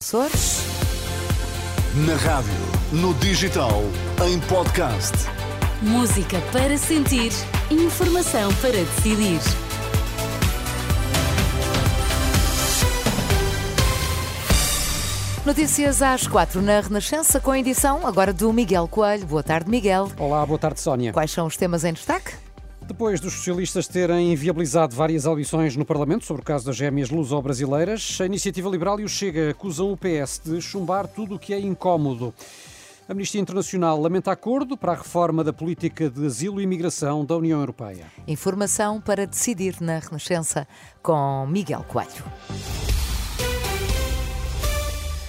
Açores. Na rádio, no digital, em podcast. Música para sentir, informação para decidir. Notícias às quatro na Renascença, com a edição agora do Miguel Coelho. Boa tarde, Miguel. Olá, boa tarde, Sónia. Quais são os temas em destaque? Depois dos socialistas terem inviabilizado várias audições no Parlamento sobre o caso das gêmeas luso-brasileiras, a Iniciativa Liberal e o Chega acusam o PS de chumbar tudo o que é incómodo. A Amnistia Internacional lamenta acordo para a reforma da política de asilo e imigração da União Europeia. Informação para decidir na Renascença com Miguel Coelho.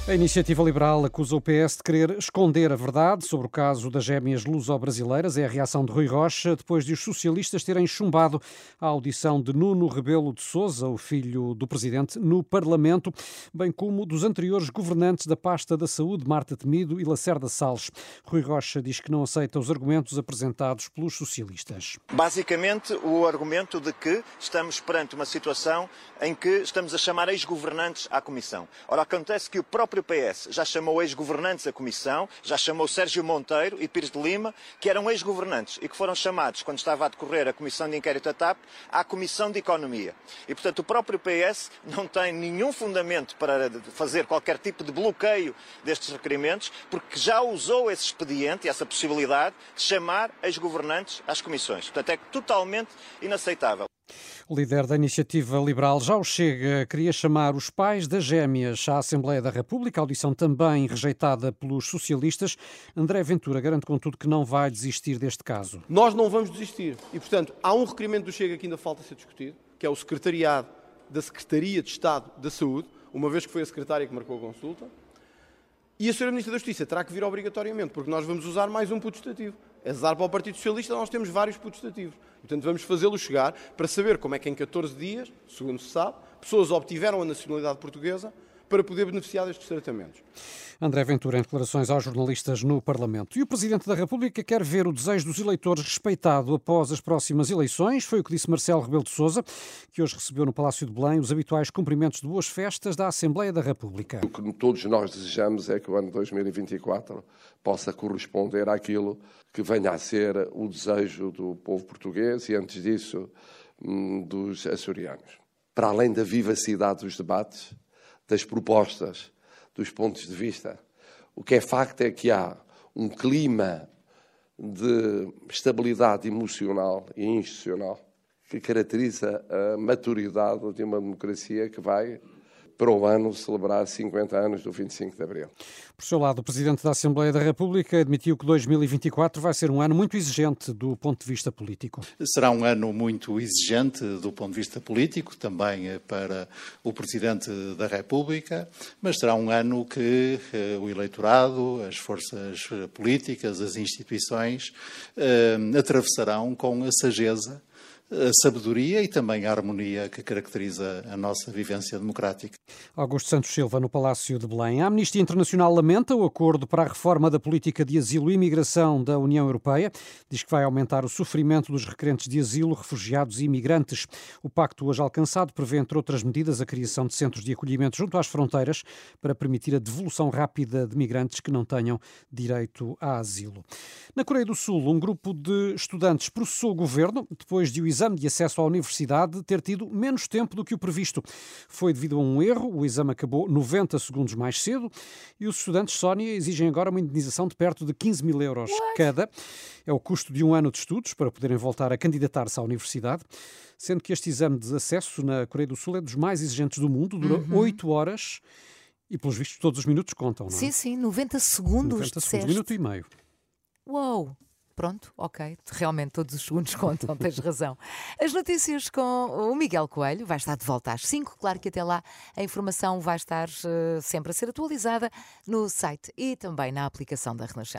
A iniciativa liberal acusa o PS de querer esconder a verdade sobre o caso das gêmeas luso-brasileiras. É a reação de Rui Rocha depois de os socialistas terem chumbado a audição de Nuno Rebelo de Sousa, o filho do presidente, no Parlamento, bem como dos anteriores governantes da pasta da saúde, Marta Temido e Lacerda Salles. Rui Rocha diz que não aceita os argumentos apresentados pelos socialistas. Basicamente, o argumento de que estamos perante uma situação em que estamos a chamar ex-governantes à Comissão. Ora, acontece que o próprio PS já chamou ex-governantes à Comissão, já chamou Sérgio Monteiro e Pires de Lima, que eram ex-governantes e que foram chamados, quando estava a decorrer a Comissão de Inquérito à TAP, à Comissão de Economia. E, portanto, o próprio PS não tem nenhum fundamento para fazer qualquer tipo de bloqueio destes requerimentos, porque já usou esse expediente, essa possibilidade, de chamar ex-governantes às comissões. Portanto, é totalmente inaceitável. O líder da iniciativa liberal já o chega, queria chamar os pais das gêmeas à Assembleia da República, audição também rejeitada pelos socialistas. André Ventura garante, contudo, que não vai desistir deste caso. Nós não vamos desistir. E, portanto, há um requerimento do Chega que ainda falta ser discutido, que é o secretariado da Secretaria de Estado da Saúde, uma vez que foi a secretária que marcou a consulta. E a Sra. Ministra da Justiça terá que vir obrigatoriamente, porque nós vamos usar mais um putestativo. Azar para o Partido Socialista, nós temos vários putestativos. Portanto, vamos fazê-lo chegar para saber como é que em 14 dias, segundo se sabe, pessoas obtiveram a nacionalidade portuguesa para poder beneficiar destes tratamentos. André Ventura, em declarações aos jornalistas no Parlamento. E o Presidente da República quer ver o desejo dos eleitores respeitado após as próximas eleições. Foi o que disse Marcelo Rebelo de Sousa, que hoje recebeu no Palácio de Belém os habituais cumprimentos de boas festas da Assembleia da República. O que todos nós desejamos é que o ano 2024 possa corresponder àquilo que venha a ser o desejo do povo português e, antes disso, hum, dos açorianos. Para além da vivacidade dos debates, das propostas, dos pontos de vista. O que é facto é que há um clima de estabilidade emocional e institucional que caracteriza a maturidade de uma democracia que vai para o ano celebrar 50 anos do 25 de Abril. Por seu lado, o Presidente da Assembleia da República admitiu que 2024 vai ser um ano muito exigente do ponto de vista político. Será um ano muito exigente do ponto de vista político, também eh, para o Presidente da República, mas será um ano que eh, o eleitorado, as forças eh, políticas, as instituições eh, atravessarão com a sageza a sabedoria e também a harmonia que caracteriza a nossa vivência democrática. Augusto Santos Silva, no Palácio de Belém. A Amnistia Internacional lamenta o acordo para a reforma da política de asilo e imigração da União Europeia. Diz que vai aumentar o sofrimento dos requerentes de asilo, refugiados e imigrantes. O pacto hoje alcançado prevê, entre outras medidas, a criação de centros de acolhimento junto às fronteiras para permitir a devolução rápida de migrantes que não tenham direito a asilo. Na Coreia do Sul, um grupo de estudantes processou o governo depois de o exame de acesso à universidade ter tido menos tempo do que o previsto. Foi devido a um erro, o exame acabou 90 segundos mais cedo e os estudantes Sónia exigem agora uma indenização de perto de 15 mil euros What? cada. É o custo de um ano de estudos para poderem voltar a candidatar-se à universidade, sendo que este exame de acesso na Coreia do Sul é dos mais exigentes do mundo, dura uhum. 8 horas. E pelos vistos, todos os minutos contam, não é? Sim, sim, 90 segundos. 90 segundos, minuto e meio. Uou! Pronto, ok, realmente todos os segundos contam, tens razão. As notícias com o Miguel Coelho, vai estar de volta às 5. Claro que até lá a informação vai estar uh, sempre a ser atualizada no site e também na aplicação da Renascença.